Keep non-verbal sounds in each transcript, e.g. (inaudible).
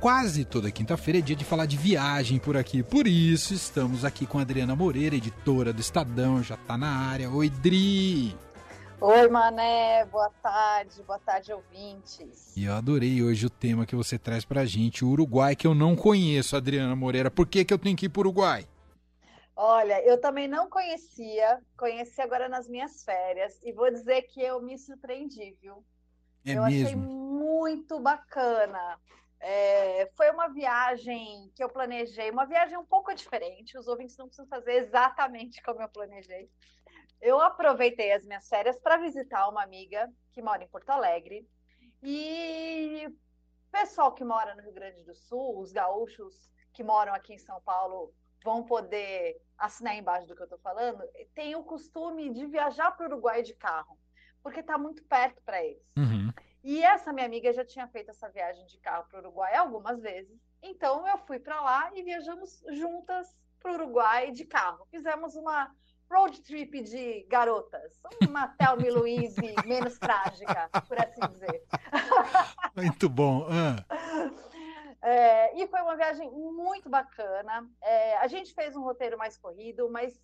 quase toda quinta-feira é dia de falar de viagem por aqui. Por isso, estamos aqui com a Adriana Moreira, editora do Estadão, já tá na área. Oi, Dri! Oi, Mané, boa tarde, boa tarde, ouvintes. E eu adorei hoje o tema que você traz pra gente, o Uruguai, que eu não conheço, Adriana Moreira. Por que, que eu tenho que ir pro Uruguai? Olha, eu também não conhecia, conheci agora nas minhas férias, e vou dizer que eu me surpreendi, viu? É eu mesmo? achei muito bacana. É, foi uma viagem que eu planejei, uma viagem um pouco diferente. Os ouvintes não precisam fazer exatamente como eu planejei. Eu aproveitei as minhas férias para visitar uma amiga que mora em Porto Alegre. E pessoal que mora no Rio Grande do Sul, os gaúchos que moram aqui em São Paulo, vão poder assinar embaixo do que eu estou falando, tem o costume de viajar para o Uruguai de carro, porque está muito perto para eles. Uhum. E essa minha amiga já tinha feito essa viagem de carro para o Uruguai algumas vezes. Então eu fui para lá e viajamos juntas para o Uruguai de carro. Fizemos uma road trip de garotas, uma Thelma Louise menos (laughs) trágica, por assim dizer. Muito bom. Ah. É, e foi uma viagem muito bacana. É, a gente fez um roteiro mais corrido, mas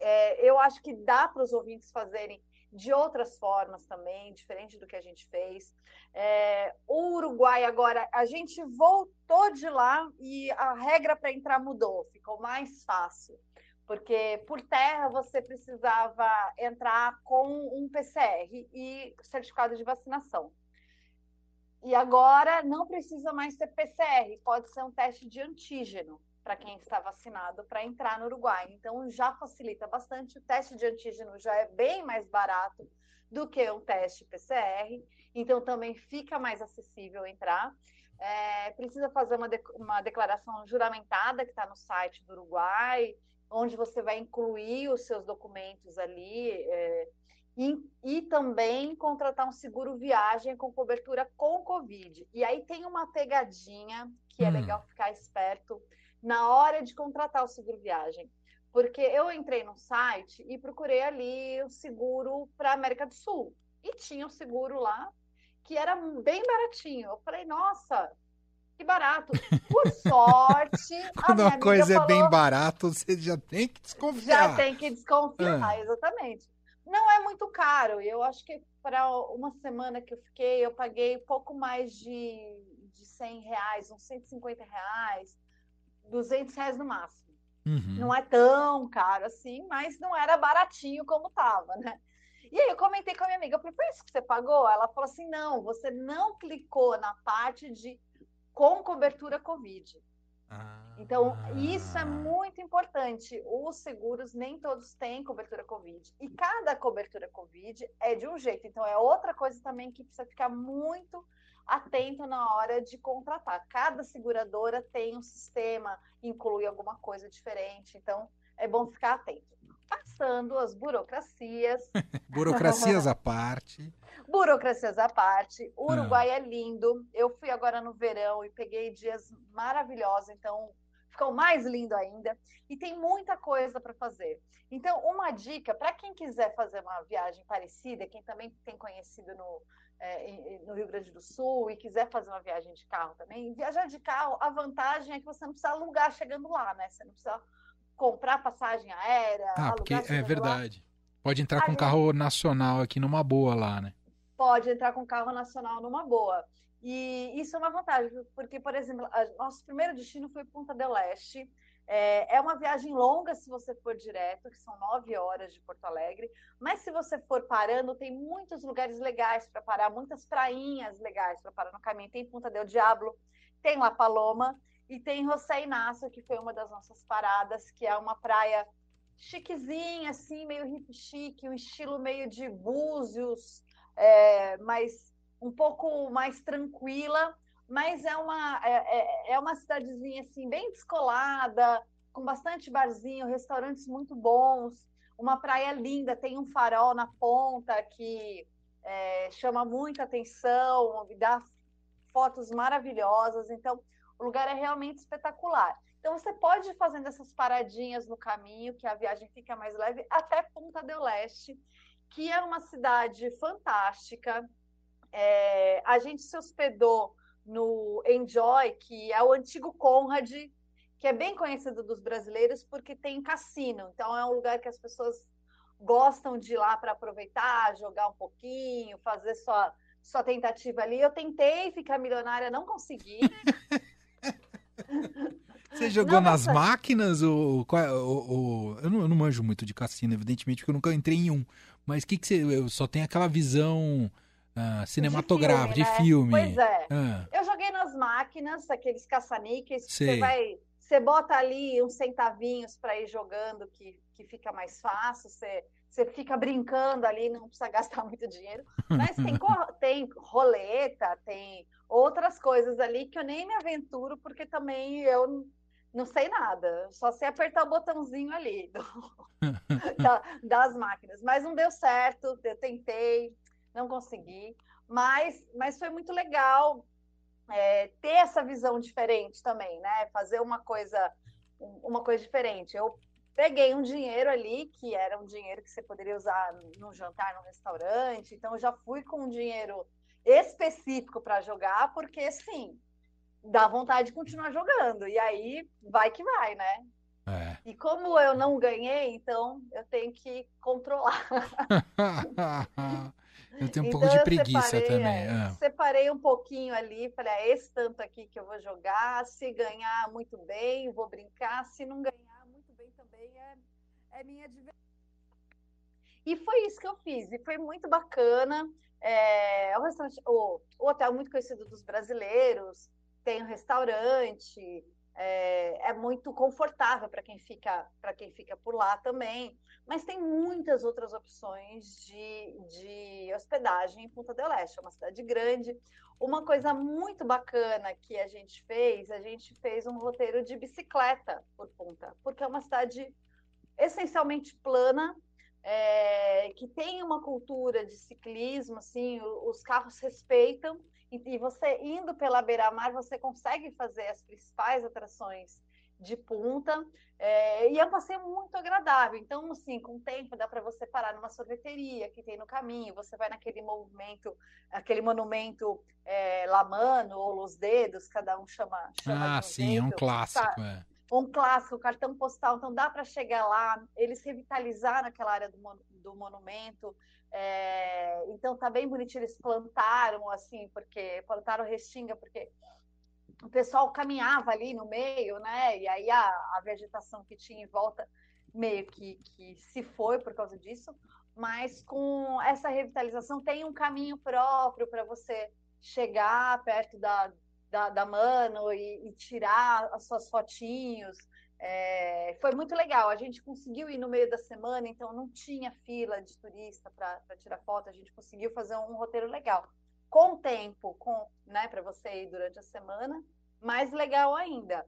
é, eu acho que dá para os ouvintes fazerem de outras formas também, diferente do que a gente fez. É, o Uruguai agora, a gente voltou de lá e a regra para entrar mudou, ficou mais fácil porque por terra você precisava entrar com um PCR e certificado de vacinação. E agora não precisa mais ser PCR, pode ser um teste de antígeno para quem está vacinado para entrar no Uruguai. Então já facilita bastante. O teste de antígeno já é bem mais barato do que um teste PCR, então também fica mais acessível entrar. É, precisa fazer uma, de, uma declaração juramentada que está no site do Uruguai onde você vai incluir os seus documentos ali é, e, e, também contratar um seguro viagem com cobertura com Covid. E aí tem uma pegadinha que é hum. legal ficar esperto na hora de contratar o seguro viagem. Porque eu entrei no site e procurei ali o seguro para América do Sul. E tinha um seguro lá que era bem baratinho. Eu falei, nossa, que barato. Por (laughs) sorte. Quando a coisa falou, é bem barato, você já tem que desconfiar. Já tem que desconfiar, ah. exatamente. Não é muito caro. Eu acho que para uma semana que eu fiquei, eu paguei pouco mais de, de 100 reais, uns 150 reais, 200 reais no máximo. Uhum. Não é tão caro assim, mas não era baratinho como estava, né? E aí eu comentei com a minha amiga, eu falei, foi isso que você pagou? Ela falou assim, não, você não clicou na parte de com cobertura Covid. Ah. Então, isso é muito importante. Os seguros nem todos têm cobertura Covid. E cada cobertura Covid é de um jeito. Então, é outra coisa também que precisa ficar muito atento na hora de contratar. Cada seguradora tem um sistema, inclui alguma coisa diferente. Então, é bom ficar atento. Passando as burocracias. (laughs) burocracias à parte. Burocracias à parte. O Uruguai ah. é lindo. Eu fui agora no verão e peguei dias maravilhosos, então ficou mais lindo ainda. E tem muita coisa para fazer. Então, uma dica para quem quiser fazer uma viagem parecida, quem também tem conhecido no, é, no Rio Grande do Sul e quiser fazer uma viagem de carro também, viajar de carro, a vantagem é que você não precisa alugar chegando lá, né? Você não precisa comprar passagem aérea. Ah, porque é verdade. Lá. Pode entrar com carro nacional aqui numa boa lá, né? Pode entrar com carro nacional numa boa. E isso é uma vantagem, porque, por exemplo, nosso primeiro destino foi Punta del Este. É, é, uma viagem longa se você for direto, que são nove horas de Porto Alegre. Mas se você for parando, tem muitos lugares legais para parar, muitas prainhas legais para parar no caminho. Tem Punta del Diablo, tem La Paloma e tem José Inácio, que foi uma das nossas paradas, que é uma praia chiquezinha, assim, meio hip chique, um estilo meio de búzios, é, mas um pouco mais tranquila, mas é uma, é, é, é uma cidadezinha, assim, bem descolada, com bastante barzinho, restaurantes muito bons, uma praia linda, tem um farol na ponta que é, chama muita atenção, dá fotos maravilhosas, então o lugar é realmente espetacular. Então você pode ir fazendo essas paradinhas no caminho, que a viagem fica mais leve, até Punta del Leste, que é uma cidade fantástica. É, a gente se hospedou no Enjoy, que é o antigo Conrad, que é bem conhecido dos brasileiros porque tem cassino. Então é um lugar que as pessoas gostam de ir lá para aproveitar, jogar um pouquinho, fazer sua, sua tentativa ali. Eu tentei ficar milionária, não consegui. (laughs) Você jogou não, nas máquinas ou, ou, ou... Eu, não, eu, não, manjo muito de cassino, evidentemente, porque eu nunca entrei em um. Mas o que, que você. Eu só tenho aquela visão ah, cinematográfica, de filme. De filme. Pois é. Ah. Eu joguei nas máquinas, aqueles caça-níqueis, você vai. Você bota ali uns centavinhos para ir jogando, que, que fica mais fácil. Você, você fica brincando ali, não precisa (laughs) gastar muito dinheiro. Mas tem, (laughs) tem roleta, tem outras coisas ali que eu nem me aventuro, porque também eu não sei nada, só sei apertar o botãozinho ali do, (laughs) da, das máquinas. Mas não deu certo, eu tentei, não consegui, mas, mas foi muito legal é, ter essa visão diferente também, né? Fazer uma coisa, uma coisa diferente. Eu peguei um dinheiro ali, que era um dinheiro que você poderia usar no jantar, no restaurante, então eu já fui com um dinheiro específico para jogar, porque sim, dá vontade de continuar jogando. E aí vai que vai, né? É. E como eu não ganhei, então eu tenho que controlar. (laughs) eu tenho um então, pouco de preguiça separei, também. É, é. Separei um pouquinho ali, falei, é esse tanto aqui que eu vou jogar. Se ganhar, muito bem, vou brincar. Se não ganhar, muito bem também, é, é minha diversão. E foi isso que eu fiz, e foi muito bacana. É, o, restaurante, o, o hotel muito conhecido dos brasileiros, tem um restaurante, é, é muito confortável para quem fica para quem fica por lá também. Mas tem muitas outras opções de, de hospedagem em Punta del Este, é uma cidade grande. Uma coisa muito bacana que a gente fez, a gente fez um roteiro de bicicleta por Punta, porque é uma cidade essencialmente plana, é, que tem uma cultura de ciclismo, assim, os carros respeitam e, você indo pela beira-mar, você consegue fazer as principais atrações de punta. É, e é um passeio muito agradável. Então, assim, com o tempo dá para você parar numa sorveteria que tem no caminho, você vai naquele movimento, aquele monumento é, Lamano ou Los Dedos, cada um chama. chama ah, sim, é um clássico. Tá? É. Um clássico, cartão postal, então dá para chegar lá. Eles revitalizaram aquela área do, do monumento. É, então tá bem bonitinho, eles plantaram assim, porque plantaram restinga, porque o pessoal caminhava ali no meio, né? E aí a, a vegetação que tinha em volta meio que, que se foi por causa disso, mas com essa revitalização tem um caminho próprio para você chegar perto da, da, da Mano e, e tirar as suas fotinhos. É, foi muito legal. A gente conseguiu ir no meio da semana, então não tinha fila de turista para tirar foto. A gente conseguiu fazer um roteiro legal. Com tempo, com, né, para você ir durante a semana, mais legal ainda.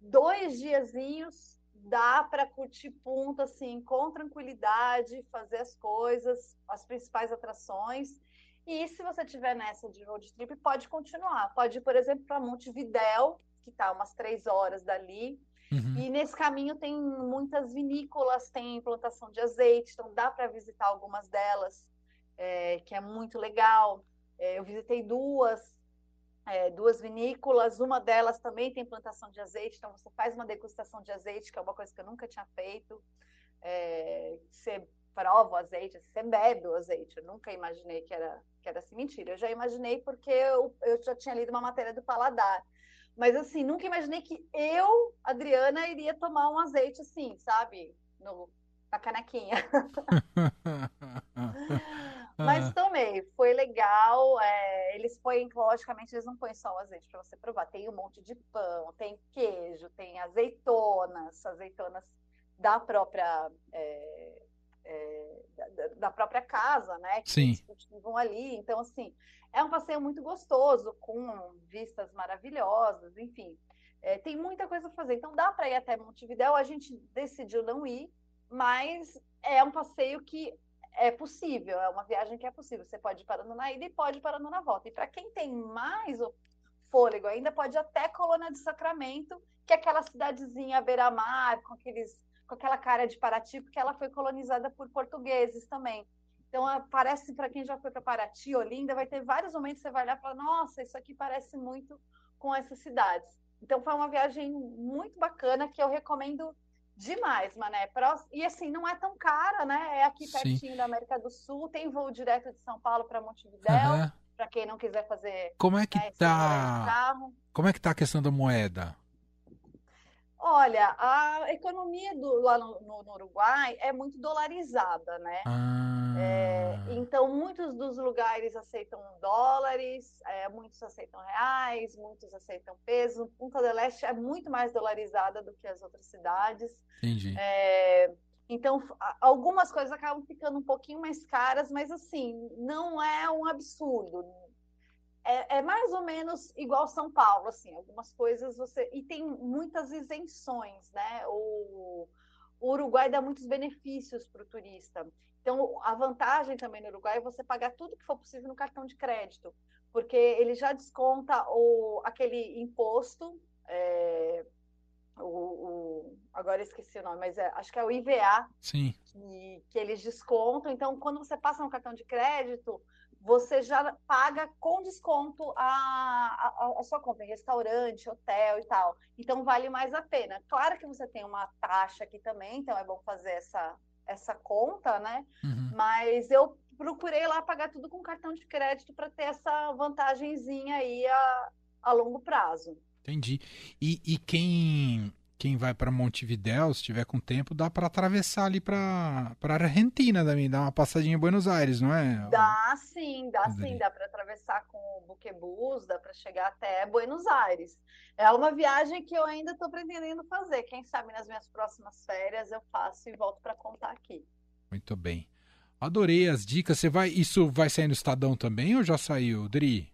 Dois diazinhos dá para curtir ponto assim, com tranquilidade, fazer as coisas, as principais atrações. E se você tiver nessa de road trip, pode continuar. Pode ir, por exemplo, para Montevidéu, que está umas três horas dali Uhum. E nesse caminho tem muitas vinícolas, tem plantação de azeite, então dá para visitar algumas delas, é, que é muito legal. É, eu visitei duas, é, duas vinícolas, uma delas também tem plantação de azeite, então você faz uma degustação de azeite, que é uma coisa que eu nunca tinha feito. É, você prova o azeite, você bebe o azeite. Eu nunca imaginei que era, que era assim. Mentira, eu já imaginei porque eu, eu já tinha lido uma matéria do paladar. Mas assim, nunca imaginei que eu, Adriana, iria tomar um azeite assim, sabe? No, na canequinha. (laughs) Mas tomei, foi legal. É, eles põem, logicamente, eles não põem só o azeite para você provar. Tem um monte de pão, tem queijo, tem azeitonas, azeitonas da própria é, é, da, da, própria casa, né? Que Sim. eles cultivam ali. Então, assim, é um passeio muito gostoso, com vistas maravilhosas, enfim. É, tem muita coisa para fazer. Então dá para ir até Montevidéu. A gente decidiu não ir, mas é um passeio que é possível, é uma viagem que é possível. Você pode ir parando na ida e pode ir parando na volta. E para quem tem mais fôlego ainda, pode ir até Colônia de Sacramento, que é aquela cidadezinha beira-mar, com, aqueles, com aquela cara de Paraty, porque ela foi colonizada por portugueses também. Então, parece, para quem já foi para Paraty, Olinda, vai ter vários momentos que você vai olhar e falar, nossa, isso aqui parece muito com essas cidades. Então, foi uma viagem muito bacana que eu recomendo demais, Mané. E assim, não é tão cara, né? É aqui pertinho Sim. da América do Sul, tem voo direto de São Paulo para Montevidéu. Uhum. Para quem não quiser fazer. Como é que né, tá? Como é que tá a questão da moeda? Olha, a economia do, lá no, no, no, Uruguai é muito dolarizada, né? Ah. É, então, muitos dos lugares aceitam dólares, é, muitos aceitam reais, muitos aceitam peso. Punta del Este é muito mais dolarizada do que as outras cidades. Entendi. É, então, algumas coisas acabam ficando um pouquinho mais caras, mas assim, não é um absurdo é, é, mais ou menos igual São Paulo, assim, algumas coisas você. E tem muitas isenções, né? O, o Uruguai dá muitos benefícios para o turista. Então, a vantagem também no Uruguai é você pagar tudo que for possível no cartão de crédito, porque ele já desconta o, aquele imposto. É, o, o, agora esqueci o nome, mas é, acho que é o IVA Sim. Que, que eles descontam. Então, quando você passa no cartão de crédito, você já paga com desconto a, a, a, sua compra em restaurante, hotel e tal. Então vale mais a pena. Claro que você tem uma taxa aqui também, então é bom fazer essa, essa conta, né? Uhum. Mas eu procurei lá pagar tudo com cartão de crédito para ter essa vantagenzinha aí a, a longo prazo. Entendi. E, e quem quem vai para Montevidéu, se tiver com tempo, dá para atravessar ali para Argentina também, dar uma passadinha em Buenos Aires, não é? Dá sim, dá sim, dá para atravessar com o buquebus, dá para chegar até Buenos Aires. É uma viagem que eu ainda estou pretendendo fazer. Quem sabe nas minhas próximas férias eu faço e volto para contar aqui. Muito bem. Adorei as dicas. Você vai, isso vai sair no Estadão também ou já saiu, Dri?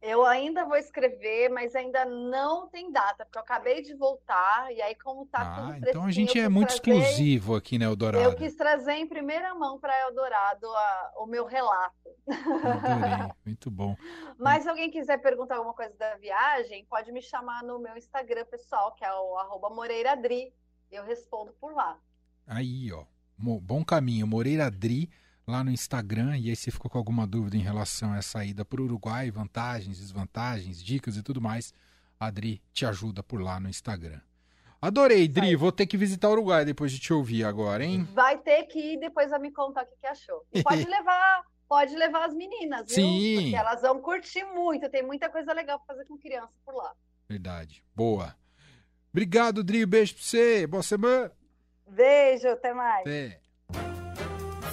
Eu ainda vou escrever, mas ainda não tem data, porque eu acabei de voltar, e aí, como tá ah, tudo Então a gente é muito trazer, exclusivo aqui na Eldorado. Eu quis trazer em primeira mão para Eldorado a, o meu relato. Adorei, (laughs) muito bom. Mas se alguém quiser perguntar alguma coisa da viagem, pode me chamar no meu Instagram pessoal, que é o arroba MoreiraDri. Eu respondo por lá. Aí, ó. Bom caminho, Moreira Dri lá no Instagram. E aí, se ficou com alguma dúvida em relação a essa ida para o Uruguai, vantagens, desvantagens, dicas e tudo mais, a Adri te ajuda por lá no Instagram. Adorei, Dri. Vai. Vou ter que visitar o Uruguai depois de te ouvir agora, hein? Vai ter que ir depois a me contar o que, que achou. E pode (laughs) levar, pode levar as meninas, viu? Sim. Porque elas vão curtir muito. Tem muita coisa legal para fazer com criança por lá. Verdade. Boa. Obrigado, Dri. Beijo pra você. Boa semana. Beijo, até mais. Até.